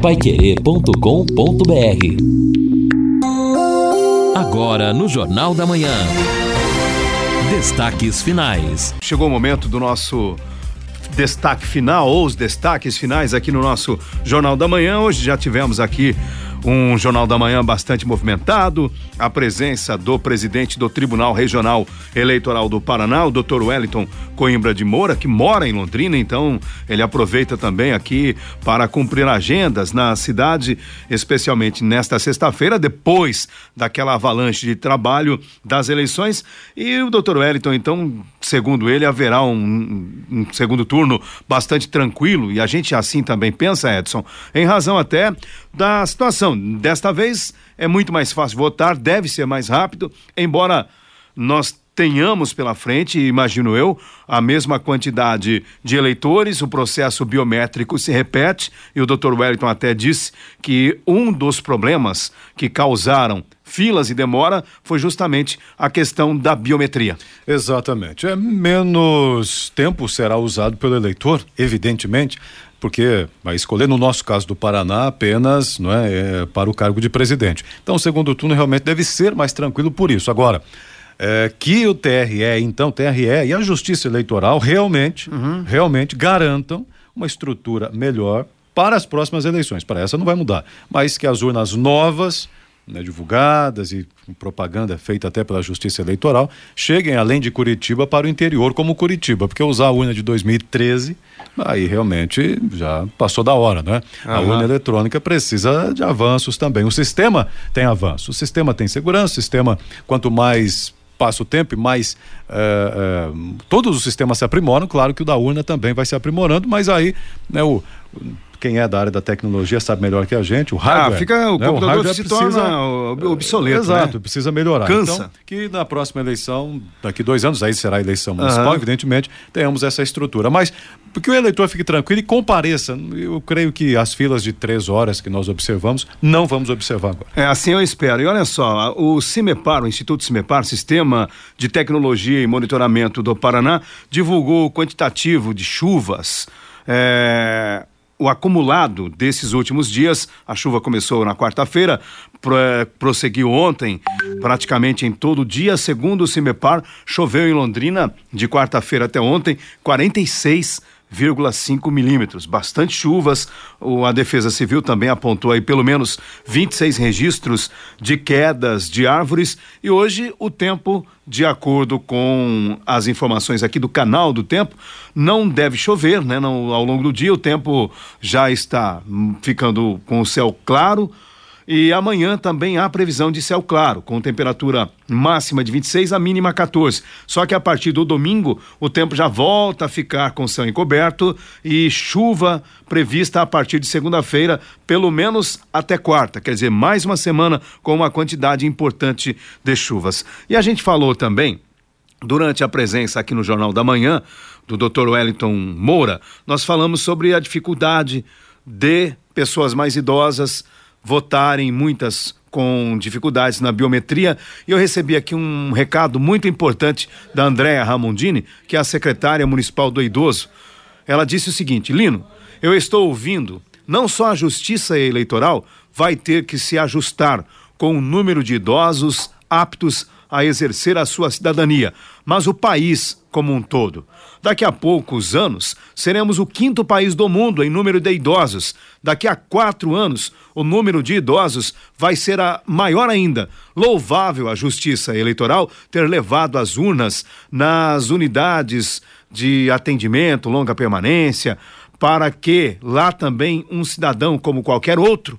paiquerê.com.br Agora no Jornal da Manhã. Destaques finais. Chegou o momento do nosso destaque final ou os destaques finais aqui no nosso Jornal da Manhã. Hoje já tivemos aqui um Jornal da Manhã bastante movimentado, a presença do presidente do Tribunal Regional Eleitoral do Paraná, o Dr. Wellington Coimbra de Moura, que mora em Londrina, então ele aproveita também aqui para cumprir agendas na cidade, especialmente nesta sexta-feira, depois daquela avalanche de trabalho das eleições. E o Dr. Wellington, então, segundo ele, haverá um, um segundo turno bastante tranquilo, e a gente assim também pensa, Edson, em razão até da situação. Desta vez é muito mais fácil votar, deve ser mais rápido, embora nós tenhamos pela frente, imagino eu, a mesma quantidade de eleitores, o processo biométrico se repete, e o Dr. Wellington até disse que um dos problemas que causaram filas e demora foi justamente a questão da biometria. Exatamente. É menos tempo será usado pelo eleitor, evidentemente, porque vai escolher, no nosso caso do Paraná, apenas não é, é, para o cargo de presidente. Então, o segundo turno realmente deve ser mais tranquilo por isso. Agora, é, que o TRE, então, TRE e a Justiça Eleitoral realmente, uhum. realmente garantam uma estrutura melhor para as próximas eleições. Para essa não vai mudar, mas que as urnas novas né, divulgadas e propaganda feita até pela Justiça Eleitoral, cheguem além de Curitiba para o interior como Curitiba, porque usar a urna de 2013, aí realmente já passou da hora, né? Uhum. A urna eletrônica precisa de avanços também. O sistema tem avanço, o sistema tem segurança, o sistema, quanto mais passa o tempo e mais é, é, todos os sistemas se aprimoram, claro que o da urna também vai se aprimorando, mas aí né, o quem é da área da tecnologia sabe melhor que a gente, o hardware. Ah, fica, o né? computador o se precisa, torna obsoleto, Exato, né? precisa melhorar. Cansa. Então, que na próxima eleição, daqui dois anos, aí será a eleição municipal, uhum. evidentemente, tenhamos essa estrutura. Mas, porque o eleitor fique tranquilo e compareça, eu creio que as filas de três horas que nós observamos, não vamos observar agora. É, assim eu espero. E olha só, o CIMEPAR, o Instituto CIMEPAR, Sistema de Tecnologia e Monitoramento do Paraná, divulgou o quantitativo de chuvas é, o acumulado desses últimos dias, a chuva começou na quarta-feira, prosseguiu ontem, praticamente em todo o dia, segundo o CIMEPAR, choveu em Londrina de quarta-feira até ontem 46 1,5 milímetros. Bastante chuvas. O, a Defesa Civil também apontou aí pelo menos 26 registros de quedas de árvores. E hoje o tempo, de acordo com as informações aqui do canal do tempo, não deve chover, né? Não, ao longo do dia o tempo já está ficando com o céu claro e amanhã também há previsão de céu claro, com temperatura máxima de 26, a mínima 14. Só que a partir do domingo, o tempo já volta a ficar com céu encoberto e chuva prevista a partir de segunda-feira, pelo menos até quarta. Quer dizer, mais uma semana com uma quantidade importante de chuvas. E a gente falou também Durante a presença aqui no Jornal da Manhã do Dr. Wellington Moura, nós falamos sobre a dificuldade de pessoas mais idosas votarem, muitas com dificuldades na biometria. E eu recebi aqui um recado muito importante da Andréa Ramondini, que é a secretária municipal do idoso. Ela disse o seguinte: Lino, eu estou ouvindo, não só a justiça eleitoral vai ter que se ajustar com o número de idosos aptos a exercer a sua cidadania, mas o país como um todo. Daqui a poucos anos, seremos o quinto país do mundo em número de idosos. Daqui a quatro anos, o número de idosos vai ser a maior ainda. Louvável a Justiça Eleitoral ter levado as urnas nas unidades de atendimento, longa permanência, para que lá também um cidadão, como qualquer outro,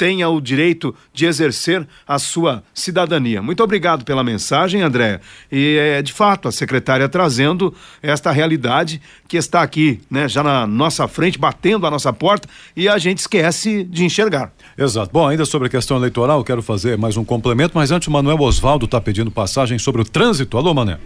tenha o direito de exercer a sua cidadania. Muito obrigado pela mensagem, André. E é de fato a secretária trazendo esta realidade que está aqui, né, já na nossa frente, batendo a nossa porta e a gente esquece de enxergar. Exato. Bom, ainda sobre a questão eleitoral, quero fazer mais um complemento, mas antes o Manuel Osvaldo está pedindo passagem sobre o trânsito. Alô, Mané.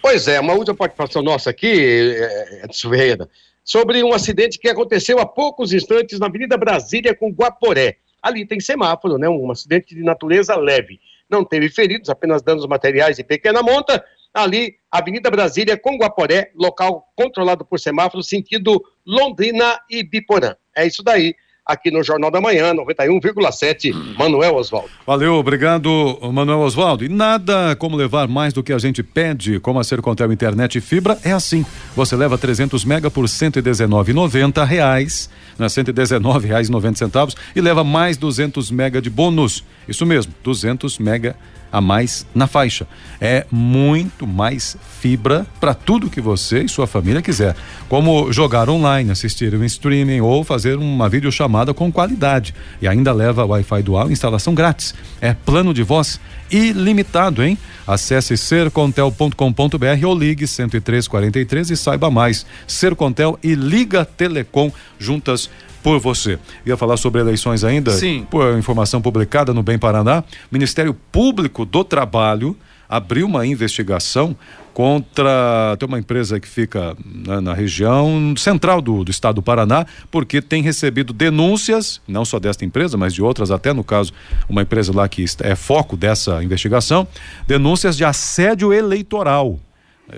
Pois é, uma última participação nossa aqui, Edson Ferreira sobre um acidente que aconteceu há poucos instantes na Avenida Brasília com Guaporé. Ali tem semáforo, né? Um acidente de natureza leve. Não teve feridos, apenas danos materiais e pequena monta. Ali, Avenida Brasília com Guaporé, local controlado por semáforo, sentido Londrina e Biporã. É isso daí. Aqui no Jornal da Manhã, 91,7, Manuel Oswaldo. Valeu, obrigado, Manuel Oswaldo. E nada como levar mais do que a gente pede, como a Sercontel Internet e Fibra, é assim. Você leva 300 mega por 119,90 reais, né? R$ 119,90 centavos e leva mais 200 mega de bônus. Isso mesmo, 200 mega a mais na faixa. É muito mais fibra para tudo que você e sua família quiser, como jogar online, assistir um streaming ou fazer uma videochamada com qualidade. E ainda leva Wi-Fi dual instalação grátis. É plano de voz ilimitado, hein? Acesse sercontel.com.br ou ligue 10343 e saiba mais. Sercontel e Liga Telecom juntas por você. Ia falar sobre eleições ainda? Sim. Por informação publicada no Bem Paraná, Ministério Público do Trabalho abriu uma investigação contra tem uma empresa que fica né, na região central do, do estado do Paraná porque tem recebido denúncias não só desta empresa mas de outras até no caso uma empresa lá que é foco dessa investigação denúncias de assédio eleitoral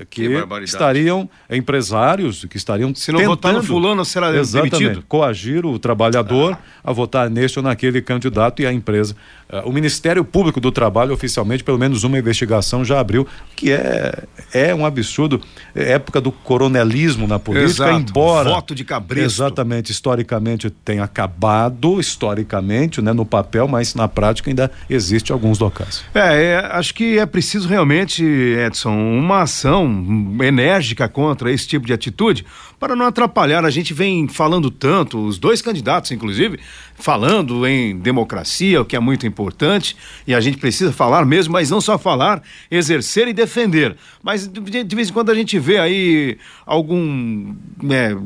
que, Que estariam empresários que estariam Se não votar no fulano, será Exatamente, demitido? coagir o trabalhador a votar neste ou naquele candidato e a empresa. Eh, o Ministério Público do Trabalho, oficialmente, pelo menos uma investigação já abriu, que é, é um absurdo. É época do coronelismo na política, Exato, embora. voto de cabresto. Exatamente, historicamente tenha acabado, historicamente, né, no papel, mas na prática ainda existe alguns locais. É, é, acho que é preciso realmente, Edson, uma ação enérgica contra esse tipo de atitude para não atrapalhar. A gente vem falando tanto, os dois candidatos, inclusive, falando em democracia, o que é muito importante, e a gente precisa falar mesmo, mas não só falar, exercer e defender. Mas de, vez em quando a gente vê aí algum. né,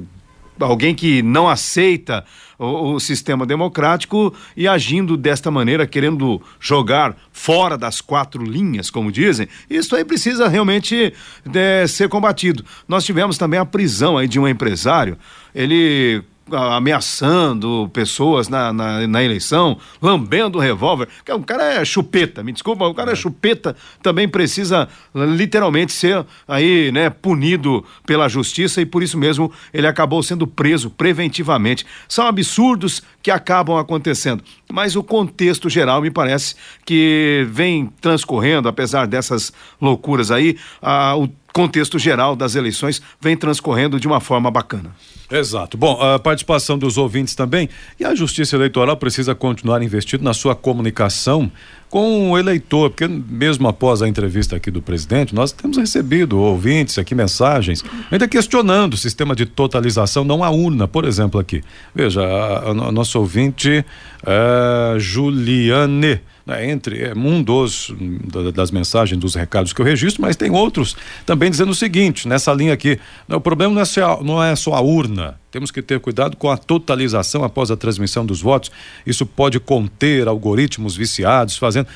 alguém que não aceita o, o sistema democrático e agindo desta maneira, querendo jogar fora das quatro linhas, como dizem, isso aí precisa realmente é, ser combatido. Nós tivemos também a prisão aí de um empresário, ele ameaçando pessoas na, na, na eleição, lambendo o revólver. Que O cara é chupeta, me desculpa, o cara é chupeta, também precisa literalmente ser aí, né, punido pela justiça e por isso mesmo ele acabou sendo preso preventivamente. São absurdos que acabam acontecendo, mas o contexto geral me parece que vem transcorrendo, apesar dessas loucuras aí, ah, o contexto geral das eleições vem transcorrendo de uma forma bacana. Exato. Bom, a participação dos ouvintes também. E a Justiça Eleitoral precisa continuar investindo na sua comunicação com o eleitor, porque mesmo após a entrevista aqui do presidente, nós temos recebido ouvintes aqui, mensagens, ainda questionando o sistema de totalização, não a urna, por exemplo, aqui. Veja, a, a, a nossa ouvinte, é, Juliane. Né, entre é, um dos da, das mensagens, dos recados que eu registro, mas tem outros também dizendo o seguinte, nessa linha aqui, né, o problema não é, só, não é só a urna, temos que ter cuidado com a totalização após a transmissão dos votos. Isso pode conter algoritmos viciados, fazendo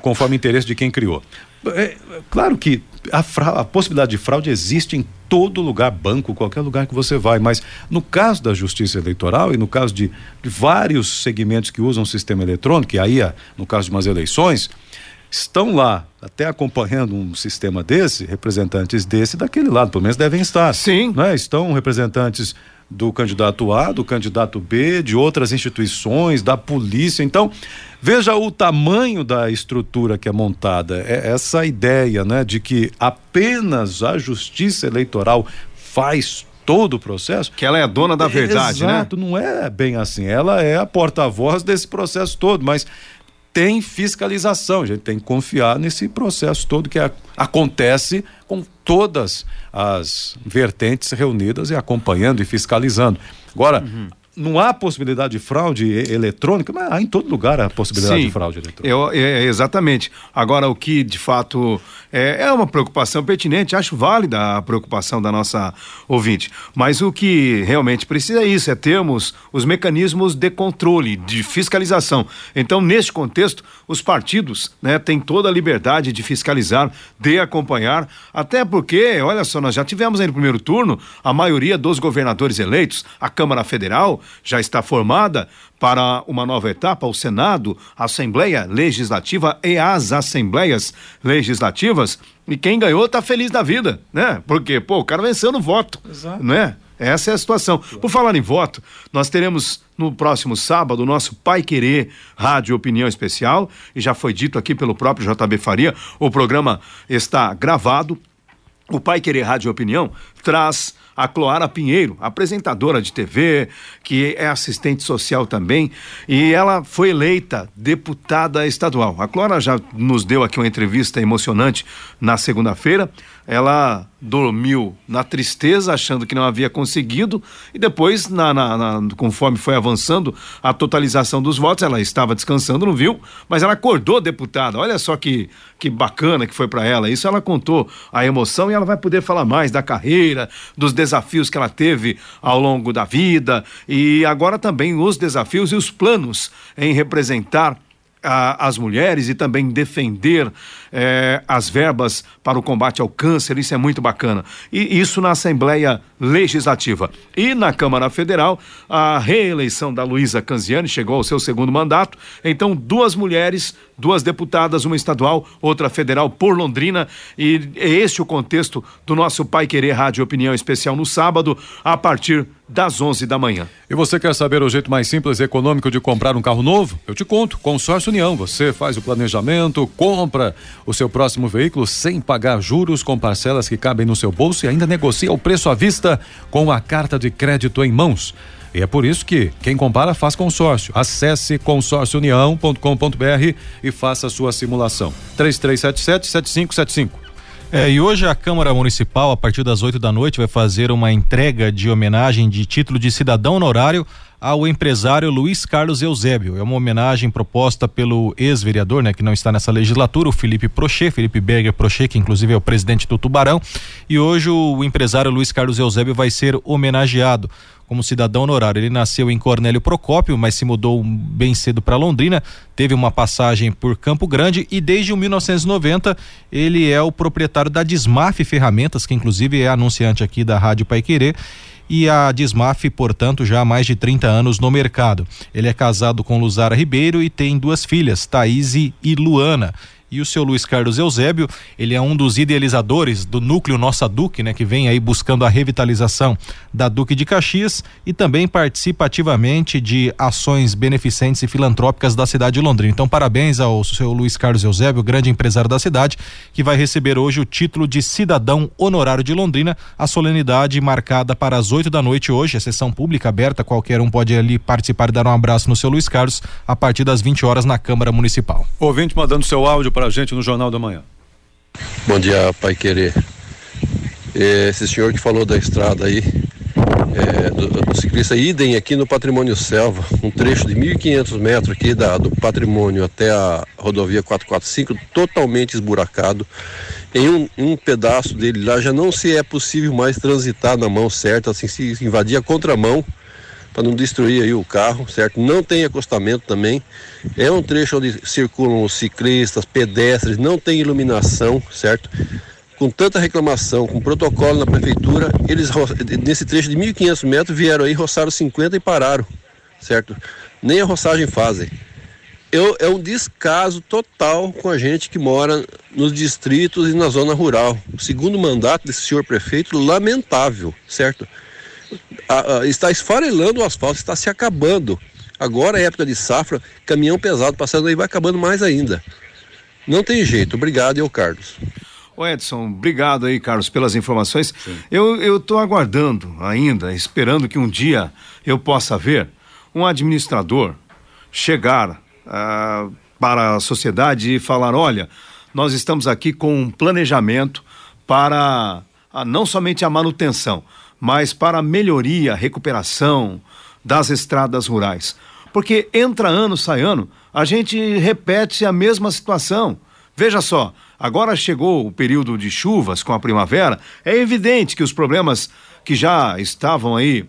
conforme o interesse de quem criou. É, claro que a, fra- a possibilidade de fraude existe em todo lugar, banco, qualquer lugar que você vai, mas no caso da justiça eleitoral e no caso de, de vários segmentos que usam o sistema eletrônico, e aí, ah, no caso de umas eleições, estão lá até acompanhando um sistema desse, representantes desse daquele lado, pelo menos devem estar. Sim. Né? Estão representantes do candidato A, do candidato B, de outras instituições, da polícia. Então, veja o tamanho da estrutura que é montada. É essa ideia, né, de que apenas a justiça eleitoral faz todo o processo. Que ela é a dona da verdade, né? Exato, não é bem assim. Ela é a porta-voz desse processo todo, mas tem fiscalização. A gente tem que confiar nesse processo todo que a- acontece com todas as vertentes reunidas e acompanhando e fiscalizando. Agora, Uhum. Não há possibilidade de fraude eletrônica, mas há em todo lugar a possibilidade Sim, de fraude eletrônica. eu- é, exatamente. Agora, o que de fato é, é uma preocupação pertinente, acho válida a preocupação da nossa ouvinte. Mas o que realmente precisa é isso: é termos os mecanismos de controle, de fiscalização. Então, neste contexto, os partidos né, têm toda a liberdade de fiscalizar, de acompanhar, até porque, olha só, nós já tivemos aí no primeiro turno a maioria dos governadores eleitos, a Câmara Federal já está formada para uma nova etapa, o Senado, a Assembleia Legislativa e as Assembleias Legislativas. E quem ganhou tá feliz da vida, né? Porque, pô, o cara venceu no voto, Exato. né? Essa é a situação. Por falar em voto, nós teremos no próximo sábado o nosso Pai Querer Rádio Opinião Especial, e já foi dito aqui pelo próprio JB Faria, o programa está gravado. O Pai Querer Rádio Opinião traz a Cloara Pinheiro, apresentadora de TV, que é assistente social também, e ela foi eleita deputada estadual. A Cloara já nos deu aqui uma entrevista emocionante na segunda-feira. Ela dormiu na tristeza, achando que não havia conseguido, e depois, na, na, na, conforme foi avançando a totalização dos votos, ela estava descansando, não viu, mas ela acordou deputada. Olha só que, que bacana que foi para ela. Isso ela contou a emoção e ela vai poder falar mais da carreira, dos desafios que ela teve ao longo da vida e agora também os desafios e os planos em representar a, as mulheres e também defender eh, as verbas para o combate ao câncer, isso é muito bacana. E isso na Assembleia Legislativa. E na Câmara Federal, a reeleição da Luísa Canziani chegou ao seu segundo mandato. Então, duas mulheres, duas deputadas, uma estadual, outra federal por Londrina. E é este o contexto do nosso Pai Querer Rádio Opinião Especial no sábado, a partir das 11 da manhã. E você quer saber o jeito mais simples e econômico de comprar um carro novo? Eu te conto. Consórcio União. Você faz o planejamento, compra o seu próximo veículo sem pagar juros, com parcelas que cabem no seu bolso e ainda negocia o preço à vista com a carta de crédito em mãos. E é por isso que quem compara faz consórcio. Acesse consórciounião.com.br e faça a sua simulação. 3377 7575. É, e hoje a Câmara Municipal, a partir das 8 da noite, vai fazer uma entrega de homenagem de título de cidadão honorário ao empresário Luiz Carlos Eusébio. É uma homenagem proposta pelo ex-vereador, né, que não está nessa legislatura, o Felipe Prochet, Felipe Berger Prochet, que inclusive é o presidente do Tubarão. E hoje o empresário Luiz Carlos Eusébio vai ser homenageado como cidadão honorário. Ele nasceu em Cornélio Procópio, mas se mudou bem cedo para Londrina, teve uma passagem por Campo Grande e desde 1990 ele é o proprietário da Dismaf Ferramentas, que inclusive é anunciante aqui da Rádio Paiquerê e a Dismaf, portanto, já há mais de 30 anos no mercado. Ele é casado com Luzara Ribeiro e tem duas filhas, Thaís e Luana e o seu Luiz Carlos Eusébio, ele é um dos idealizadores do núcleo Nossa Duque, né, que vem aí buscando a revitalização da Duque de Caxias e também participa ativamente de ações beneficentes e filantrópicas da cidade de Londrina. Então, parabéns ao seu Luiz Carlos Eusébio, grande empresário da cidade, que vai receber hoje o título de cidadão honorário de Londrina, a solenidade marcada para as 8 da noite hoje, a sessão pública aberta, qualquer um pode ali participar e dar um abraço no seu Luiz Carlos a partir das 20 horas na Câmara Municipal. Ouvinte mandando seu áudio para a gente no Jornal da Manhã. Bom dia, Pai Querer. Esse senhor que falou da estrada aí, é, do, do, ciclista idem aqui no Patrimônio Selva, um trecho de 1.500 metros aqui da, do patrimônio até a rodovia 445, totalmente esburacado. Em um, um pedaço dele lá já não se é possível mais transitar na mão certa, assim, se invadir a contramão para não destruir aí o carro, certo? Não tem acostamento também. É um trecho onde circulam os ciclistas, pedestres, não tem iluminação, certo? Com tanta reclamação, com protocolo na prefeitura, eles nesse trecho de 1.500 metros vieram aí, roçaram 50 e pararam, certo? Nem a roçagem fazem. Eu, é um descaso total com a gente que mora nos distritos e na zona rural. O segundo mandato desse senhor prefeito, lamentável, certo? A, a, está esfarelando o asfalto, está se acabando. Agora é época de safra, caminhão pesado passando aí vai acabando mais ainda. Não tem jeito. Obrigado, eu Carlos. Ô Edson, obrigado aí, Carlos, pelas informações. Sim. Eu estou aguardando ainda, esperando que um dia eu possa ver um administrador chegar ah, para a sociedade e falar: olha, nós estamos aqui com um planejamento para ah, não somente a manutenção, mas para melhoria, recuperação das estradas rurais. Porque entra ano, sai ano, a gente repete a mesma situação. Veja só, agora chegou o período de chuvas com a primavera, é evidente que os problemas que já estavam aí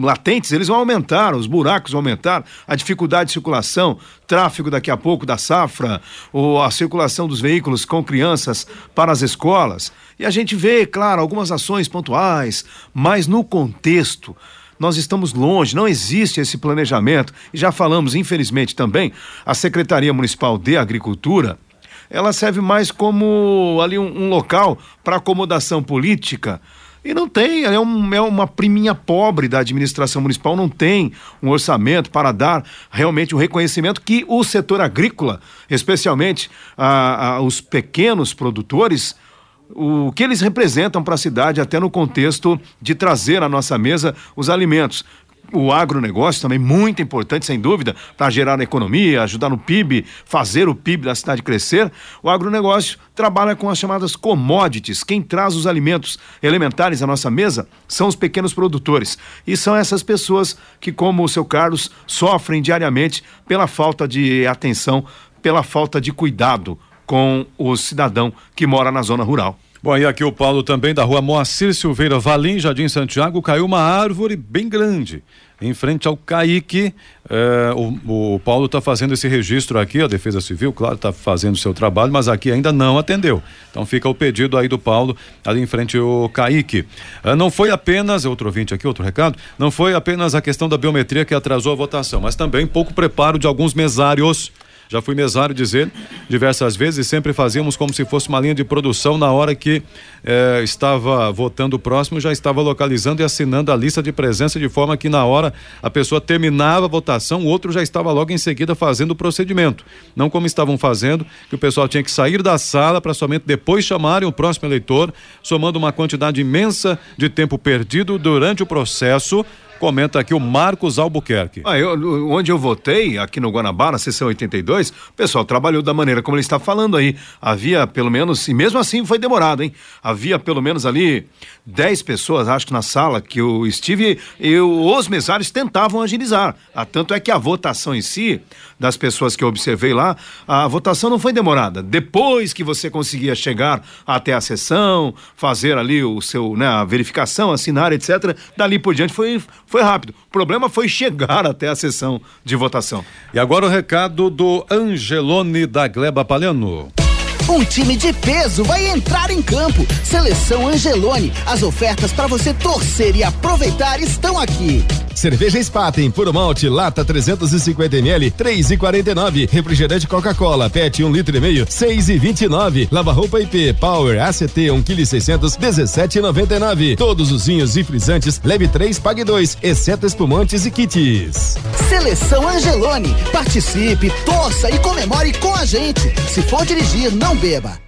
latentes, eles vão aumentar, os buracos vão aumentar, a dificuldade de circulação, tráfego daqui a pouco da safra, ou a circulação dos veículos com crianças para as escolas. E a gente vê, claro, algumas ações pontuais, mas no contexto nós estamos longe, não existe esse planejamento. E já falamos, infelizmente, também, a Secretaria Municipal de Agricultura, ela serve mais como ali um, um local para acomodação política E não tem, é, um, é, uma priminha pobre da administração municipal, não tem um orçamento para dar realmente o um reconhecimento que o setor agrícola, especialmente a, a, os pequenos produtores, o que eles representam para a cidade, até no contexto de trazer à nossa mesa os alimentos o agronegócio também muito importante, sem dúvida, para gerar economia, ajudar no PIB, fazer o PIB da cidade crescer. O agronegócio trabalha com as chamadas commodities. Quem traz os alimentos elementares à nossa mesa são os pequenos produtores. E são essas pessoas que, como o seu Carlos, sofrem diariamente pela falta de atenção, pela falta de cuidado com o cidadão que mora na zona rural. Bom, e aqui o Paulo também da rua Moacir Silveira Valim, Jardim Santiago, caiu uma árvore bem grande em frente ao Caique. Eh, o, o, Paulo está fazendo esse registro aqui, a Defesa Civil, claro, está fazendo o seu trabalho, mas aqui ainda não atendeu. Então fica o pedido aí do Paulo, ali em frente ao Caique. Eh, não foi apenas, outro ouvinte aqui, outro recado, não foi apenas a questão da biometria que atrasou a votação, mas também pouco preparo de alguns mesários já fui mesário dizer diversas vezes sempre fazíamos como se fosse uma linha de produção na hora que eh, estava votando o próximo, já estava localizando e assinando a lista de presença de forma que na hora a pessoa terminava a votação, o outro já estava logo em seguida fazendo o procedimento. Não como estavam fazendo, que o pessoal tinha que sair da sala para somente depois chamarem o próximo eleitor, somando uma quantidade imensa de tempo perdido durante o processo Comenta aqui o Marcos Albuquerque. Ah, eu, onde eu votei, aqui no Guanabara, sessão 82, o pessoal trabalhou da maneira como ele está falando aí. Havia pelo menos, e mesmo assim foi demorado, hein? Havia pelo menos ali 10 pessoas, acho que na sala, que eu estive e os mesários tentavam agilizar. Ah, tanto é que a votação em si, das pessoas que eu observei lá, a votação não foi demorada. Depois que você conseguia chegar até a sessão, fazer ali o seu, né, a verificação, assinar, etc., dali por diante foi foi rápido. O problema foi chegar até a sessão de votação. E agora o recado do Angelone da Gleba Palhano. Um time de peso vai entrar em campo. Seleção Angelone. As ofertas para você torcer e aproveitar estão aqui. Cerveja Spaten, puro malte, lata 350 ml, 3,49. Refrigerante Coca-Cola, PET 1 um litro e meio, 6,29. Lava roupa IP, Power ACT 1 kg 600, 17,99. Todos os vinhos e frisantes, leve 3, pague 2, exceto espumantes e kits. Seleção Angelone. Participe, torça e comemore com a gente. Se for dirigir, não beba.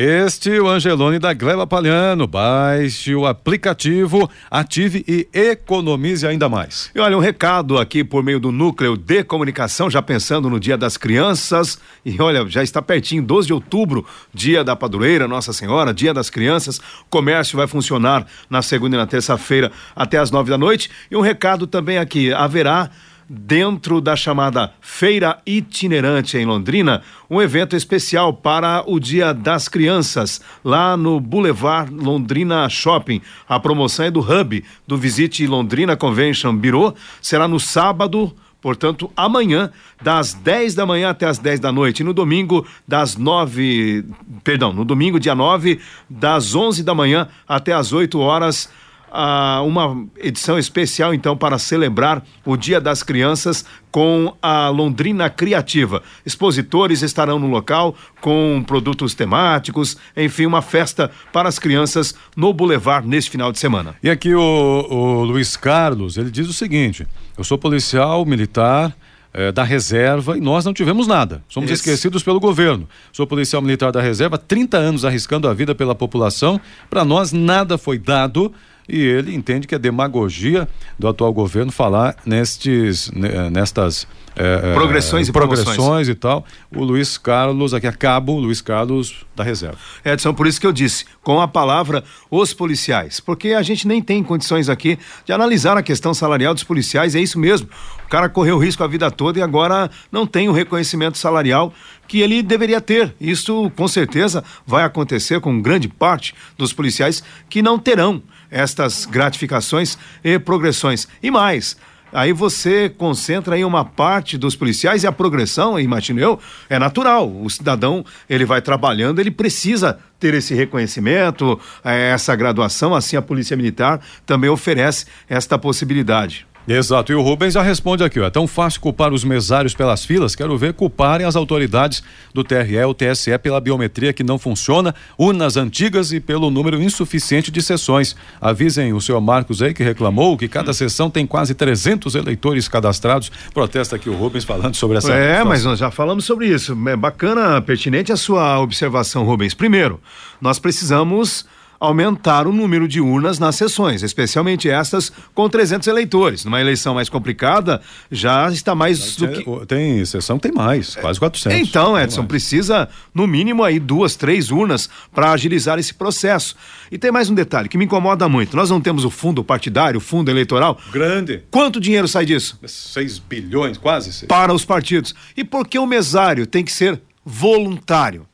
Este o Angelone da Gleba Palhano. Baixe o aplicativo, ative e economize ainda mais. E olha, um recado aqui por meio do núcleo de comunicação, já pensando no Dia das Crianças. E olha, já está pertinho, 12 de outubro, dia da padroeira, Nossa Senhora, dia das crianças. O comércio vai funcionar na segunda e na terça-feira até as nove da noite. E um recado também aqui: haverá dentro da chamada Feira Itinerante em Londrina, um evento especial para o Dia das Crianças, lá no Boulevard Londrina Shopping. A promoção é do Hub, do Visite Londrina Convention Bureau, será no sábado. Portanto, amanhã, das 10 da manhã até as 10 da noite. E no domingo, das 9. Perdão, no domingo, dia 9, das 11 da manhã até as 8 horas ah, uma edição especial então para celebrar o Dia das Crianças com a Londrina Criativa. Expositores estarão no local com produtos temáticos, enfim, uma festa para as crianças no Boulevard neste final de semana. E aqui o, o Luiz Carlos, ele diz o seguinte: eu sou policial militar. É, da reserva e nós não tivemos nada. Somos Esse... esquecidos pelo governo. Sou policial militar da reserva, 30 anos arriscando a vida pela população. Para nós nada foi dado e ele entende que é demagogia do atual governo falar nestes, nestas é, progressões, é, e progressões e tal. O Luiz Carlos, aqui a cabo, Luiz Carlos da reserva. Edson, por isso que eu disse, com a palavra os policiais, porque a gente nem tem condições aqui de analisar a questão salarial dos policiais, é isso mesmo. O cara correu risco a vida toda e agora não tem o reconhecimento salarial que ele deveria ter. Isso com certeza vai acontecer com grande parte dos policiais que não terão estas gratificações e progressões. E mais, aí você concentra em uma parte dos policiais e a progressão, imagino eu, é natural. O cidadão, ele vai trabalhando, ele precisa ter esse reconhecimento, eh, essa graduação, assim a Polícia Militar também oferece esta possibilidade. Exato, e o Rubens já responde aqui, ó, é tão fácil culpar os mesários pelas filas, quero ver culparem as autoridades do TRE ou TSE pela biometria que não funciona, urnas antigas e pelo número insuficiente de sessões. Avisem o senhor Marcos aí que reclamou que cada sessão tem quase 300 eleitores cadastrados. Protesta aqui o Rubens falando sobre essa É, situação. mas nós já falamos sobre isso. É bacana, pertinente a sua observação, Rubens. Primeiro, nós precisamos aumentar o número de urnas nas sessões, especialmente estas com 300 eleitores. Numa eleição mais complicada, já está mais do que Tem, tem sessão que tem mais, quase 400. Então, Edson, precisa no mínimo aí duas, três urnas para agilizar esse processo. E tem mais um detalhe que me incomoda muito. Nós não temos o fundo partidário, o fundo eleitoral. Grande. Quanto dinheiro sai disso? 6 bilhões, quase. seis. Para os partidos. E por que o mesário tem que ser voluntário?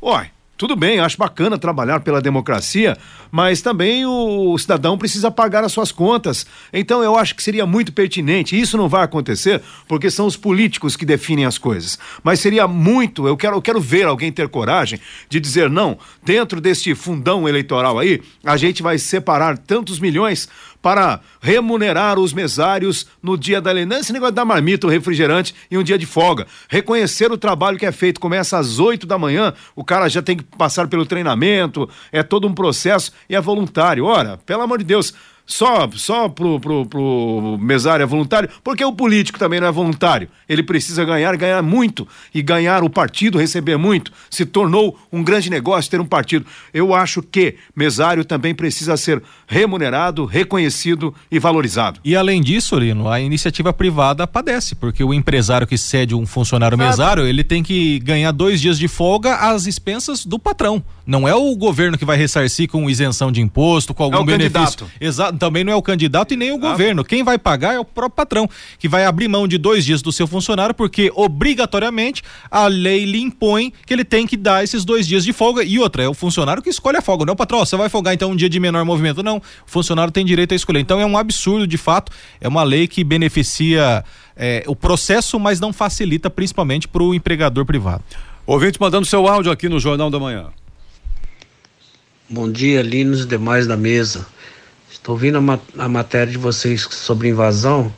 Olha, tudo bem, acho bacana trabalhar pela democracia, mas também o cidadão precisa pagar as suas contas. Então eu acho que seria muito pertinente. Isso não vai acontecer porque são os políticos que definem as coisas. Mas seria muito, eu quero, eu quero ver alguém ter coragem de dizer não, dentro deste fundão eleitoral aí, a gente vai separar tantos milhões para remunerar os mesários no dia da eleição. Esse negócio da marmita, o refrigerante e um dia de folga. Reconhecer o trabalho que é feito. Começa às 8 da manhã, o cara já tem que passar pelo treinamento, é todo um processo e é voluntário. Ora, pelo amor de Deus. Só, só pro, pro, pro mesário é voluntário, porque o político também não é voluntário. Ele precisa ganhar, ganhar muito. E ganhar o partido, receber muito. Se tornou um grande negócio ter um partido. Eu acho que mesário também precisa ser remunerado, reconhecido e valorizado. E além disso, Lino, a iniciativa privada padece, porque o empresário que cede um funcionário mesário, ele tem que ganhar dois dias de folga às expensas do patrão. Não é o governo que vai ressarcir com isenção de imposto, com algum É benefício. candidato. Exato, também não é o candidato e nem o governo. Quem vai pagar é o próprio patrão, que vai abrir mão de dois dias do seu funcionário, porque obrigatoriamente a lei lhe impõe que ele tem que dar esses dois dias de folga. E outra, é o funcionário que escolhe a folga, não é o patrão. Você vai folgar então um dia de menor movimento. Não, o funcionário tem direito a escolher. Então é um absurdo, de fato. É uma lei que beneficia é, o processo, mas não facilita, principalmente para o empregador privado. Ouvinte mandando seu áudio aqui no Jornal da Manhã. Bom dia, Linos e demais da mesa. Estou ouvindo a, ma- a matéria de vocês sobre invasão.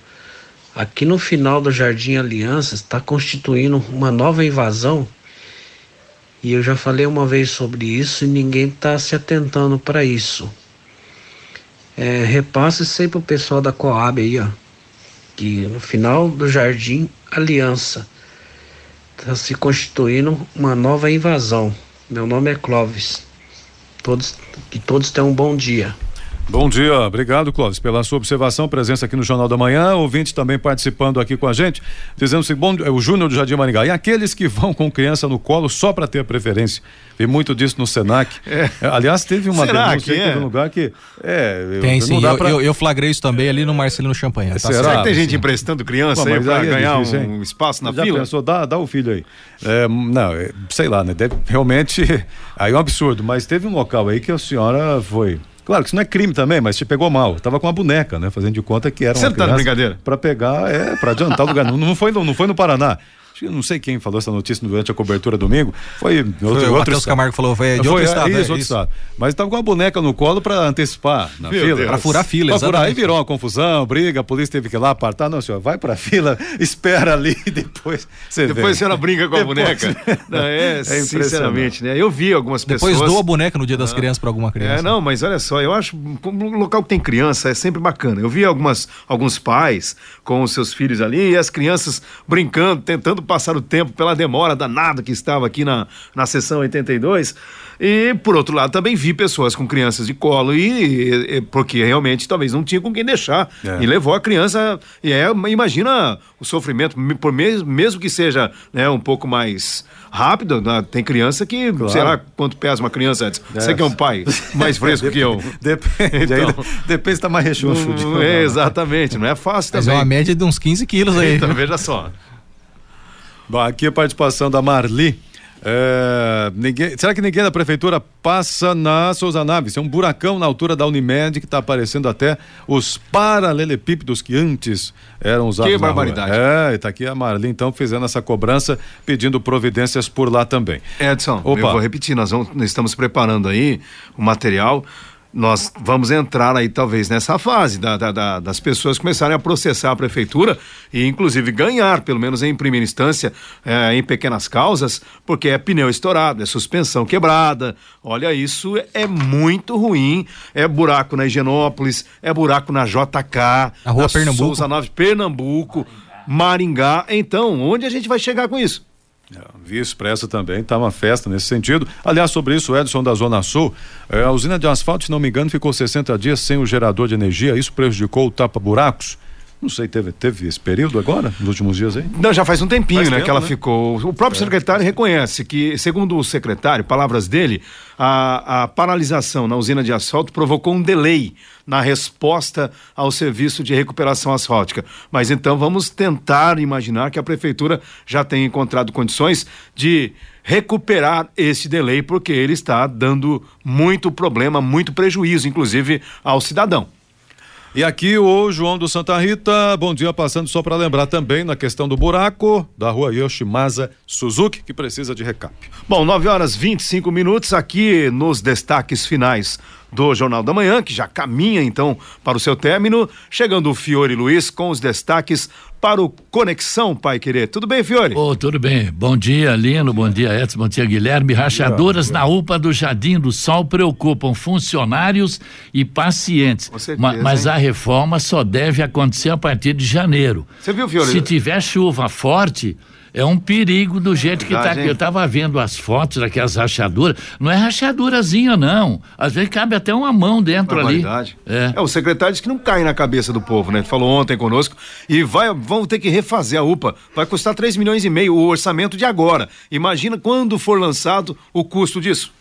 Aqui no final do Jardim Aliança está constituindo uma nova invasão. E eu já falei uma vez sobre isso e ninguém está se atentando para isso. É, repasse aí pro pessoal da Coab aí, ó. Que no final do Jardim Aliança está se constituindo uma nova invasão. Meu nome é Clóvis. Todos, que todos tenham um bom dia. Bom dia, obrigado, Clóvis, pela sua observação, presença aqui no Jornal da Manhã. Ouvinte também participando aqui com a gente, dizendo assim: bom, é o Júnior do Jardim Maringá. E aqueles que vão com criança no colo só para ter a preferência. Vi muito disso no Senac. É, aliás, teve uma Será denúncia, que teve é? um lugar que. É, eu- Tem não sim, dá eu, pra- eu, eu flagrei isso também ali no Marcelino Champanhe. Tá Será? certo. Que tem sim. gente emprestando criança Pô, aí mas para é ganhar difícil, um espaço na Já fila? pensou, dá, dá o filho aí. É, não, é, sei lá, né? Deve, realmente, aí é um absurdo, mas teve um local aí que a senhora foi. Claro que isso não é crime também, mas te pegou mal. Tava com uma boneca, né? Fazendo de conta que era uma Você tá de brincadeira? Pra pegar, é, pra adiantar o lugar. Não, não, foi, no- não foi no Paraná. Eu não sei quem falou essa notícia durante a cobertura domingo. Foi, outro, Foi o outro Matheus estado. Camargo falou, foi de Foi, outro é, estado. Isso, é, outro estado. Mas tava com a boneca no colo pra antecipar na Meu fila. Pra furar a fila, Pra furar, aí virou uma confusão, briga, a polícia teve que ir lá apartar. Não, senhor, vai pra fila, espera ali e depois você Depois vem. a senhora brinca com a Depois- boneca. Não, é, impressionante. sinceramente, né? Eu vi algumas Depois pessoas. doa a boneca no dia das crianças para alguma criança. É, não, mas olha só, eu acho um local que tem criança é sempre bacana. Eu vi algumas, alguns pais com os seus filhos ali e as crianças brincando, tentando passar o tempo pela demora danada que estava aqui na, na sessão 82. E, por outro lado, também vi pessoas com crianças de colo e, e- porque realmente talvez não tinha com quem deixar. É. E levou a criança. E é, imagina o sofrimento, me- por mes- mesmo que seja né, um pouco mais rápido, né, tem criança que, sei lá quanto pesa uma criança antes. Você que é um pai mais fresco que eu. Depende, Então. depende se tá mais rechoncho. Não, é, exatamente, não é fácil Mas é também. uma média de uns 15 quilos aí. Então, veja só. Bom, aqui a participação da Marli. É, ninguém, será que ninguém da prefeitura passa na Souza Naves? É um buracão na altura da Unimed que está aparecendo até os paralelepípedos que antes eram usados. Que na rua. barbaridade. É, e tá aqui a Marli então fazendo essa cobrança, pedindo providências por lá também. Edson, Opa. eu vou repetir, nós, vamos, nós estamos preparando aí o material nós vamos entrar aí talvez nessa fase da, da, da, das pessoas começarem a processar a prefeitura e inclusive ganhar, pelo menos em primeira instância, eh, em pequenas causas, porque é pneu estourado, é suspensão quebrada. Olha, isso é muito ruim. É buraco na Higienópolis, é buraco na JK, Na rua na Pernambuco. Souza Nove, Pernambuco, Maringá. Então, onde a gente vai chegar com isso? Via Expressa também, tá uma festa nesse sentido. Aliás, sobre isso, Edson da Zona Sul, eh, a usina de asfalto, se não me engano, ficou 60 dias sem o gerador de energia, isso prejudicou o tapa-buracos. Não sei, teve, teve esse período agora, nos últimos dias aí? Não, já faz um tempinho, Faz né, tempo, que ela né? ficou. O próprio secretário reconhece que, segundo o secretário, palavras dele, a, a paralisação na usina de asfalto provocou um delay na resposta ao serviço de recuperação asfáltica. Mas então vamos tentar imaginar que a prefeitura já tenha encontrado condições de recuperar esse delay, porque ele está dando muito problema, muito prejuízo, inclusive, ao cidadão. E aqui o João do Santa Rita, bom dia, passando só para lembrar também na questão do buraco da rua Yoshimasa Suzuki, que precisa de recap. Bom, 9 horas 25 minutos aqui nos destaques finais do Jornal da Manhã, que já caminha então para o seu término. Chegando o Fiore Luiz com os destaques para o Conexão Pai Querer. Tudo bem, Fiore? Ô, tudo bem. Bom dia, Lino. Bom dia, Edson. Bom dia, Guilherme. Rachaduras na UPA do Jardim do Sol preocupam funcionários e pacientes. Certeza, Ma- mas hein? a reforma só deve acontecer a partir de janeiro. Você viu, Fiore? Se tiver chuva forte, é um perigo do jeito que tá Verdade, aqui. Eu tava vendo as fotos daquelas rachaduras. Não é rachadurazinha, não. Às vezes cabe até uma mão dentro ali. Barbaridade. É. É, o secretário disse que não cai na cabeça do povo, né? Ele falou ontem conosco e vai, vão ter que refazer a UPA. Vai custar 3 milhões e meio o orçamento de agora. Imagina quando for lançado o custo disso.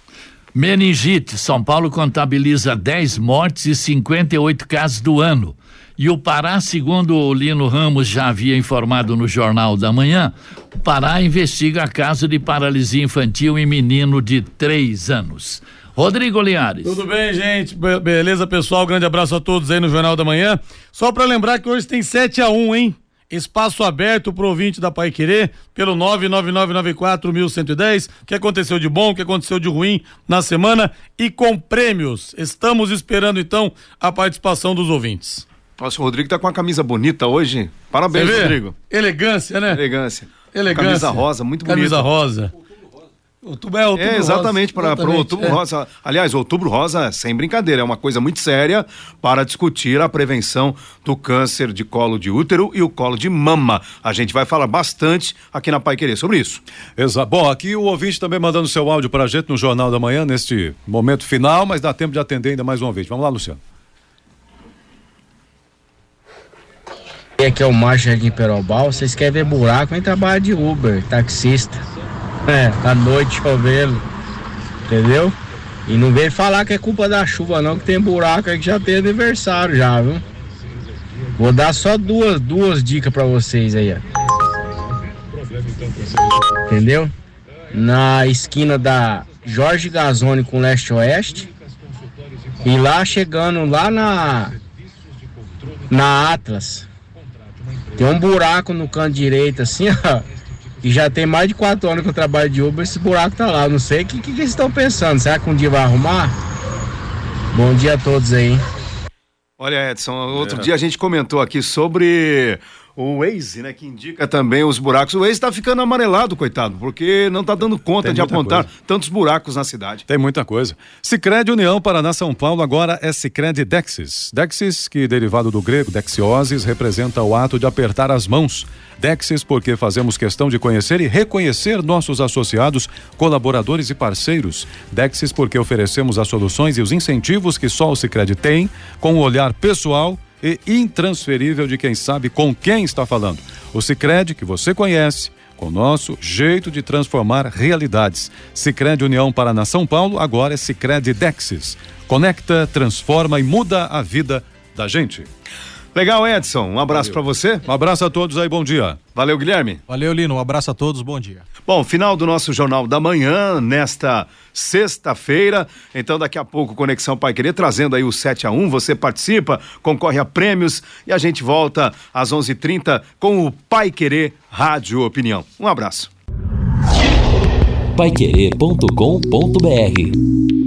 Meningite, São Paulo contabiliza 10 mortes e 58 casos do ano. E o Pará, segundo o Lino Ramos já havia informado no Jornal da Manhã, o Pará investiga caso de paralisia infantil em menino de 3 anos. Rodrigo Linhares. Tudo bem, gente? Be- beleza, pessoal? Grande abraço a todos aí no Jornal da Manhã. Só pra lembrar que hoje tem 7 a 1 hein? Espaço aberto pro ouvinte da Pai Querer, pelo 999941110. O que aconteceu de bom, o que aconteceu de ruim na semana e com prêmios. Estamos esperando então a participação dos ouvintes. Nossa, o Rodrigo tá com uma camisa bonita hoje. Parabéns? Rodrigo. Elegância, né? Elegância. Elegância. Camisa rosa, muito bonita. Camisa rosa. Outubro, é, outubro É, exatamente, rosa. para o Outubro é. Rosa. Aliás, Outubro Rosa, sem brincadeira, é uma coisa muito séria para discutir a prevenção do câncer de colo de útero e o colo de mama. A gente vai falar bastante aqui na Pai Querer sobre isso. Exato. Bom, aqui o ouvinte também mandando seu áudio pra gente no Jornal da Manhã, neste momento final, mas dá tempo de atender ainda mais um ouvinte. Vamos lá, Luciano. Aqui é o Márcio Jardim Perobal. Vocês querem ver buraco? Vem trabalhar de Uber, taxista. É, à noite chovendo. Entendeu? E não vem falar que é culpa da chuva, não, que tem buraco aí que já tem aniversário já, viu? Vou dar só duas, duas dicas pra vocês aí, ó. Entendeu? Na esquina da Jorge Gazone com leste-oeste. E lá chegando lá na. Na Atlas. Tem um buraco no canto direito, assim, ó. E já tem mais de quatro anos que eu trabalho de Uber, esse buraco tá lá. Eu não sei o que, que, que eles estão pensando. Será que um dia vai arrumar? Bom dia a todos aí. Olha, Edson, outro É. dia a gente comentou aqui sobre o Waze, né, que indica também os buracos. O Waze está ficando amarelado, coitado, porque não está dando conta Tem de apontar coisa. tantos buracos na cidade. Tem muita coisa. Sicredi União Paraná São Paulo agora é Sicredi Dexis. Dexis, que derivado do grego dexiosis, representa o ato de apertar as mãos. Dexis porque fazemos questão de conhecer e reconhecer nossos associados, colaboradores e parceiros. Dexis porque oferecemos as soluções e os incentivos que só o Sicredi tem, com o olhar pessoal e intransferível de quem sabe com quem está falando. O Sicredi que você conhece, com o nosso jeito de transformar realidades. Sicredi União Paraná São Paulo, agora é Sicredi Dexis. Conecta, transforma e muda a vida da gente. Legal, Edson. Um abraço para você. Um abraço a todos aí, bom dia. Valeu, Guilherme. Valeu, Lino. Um abraço a todos, bom dia. Bom, final do nosso Jornal da Manhã, nesta sexta-feira. Então, daqui a pouco, Conexão Pai Querer, trazendo aí o 7 a 1 Você participa, concorre a prêmios e a gente volta às 11:30 h 30 com o Pai Querer Rádio Opinião. Um abraço. Paiquerê.com.br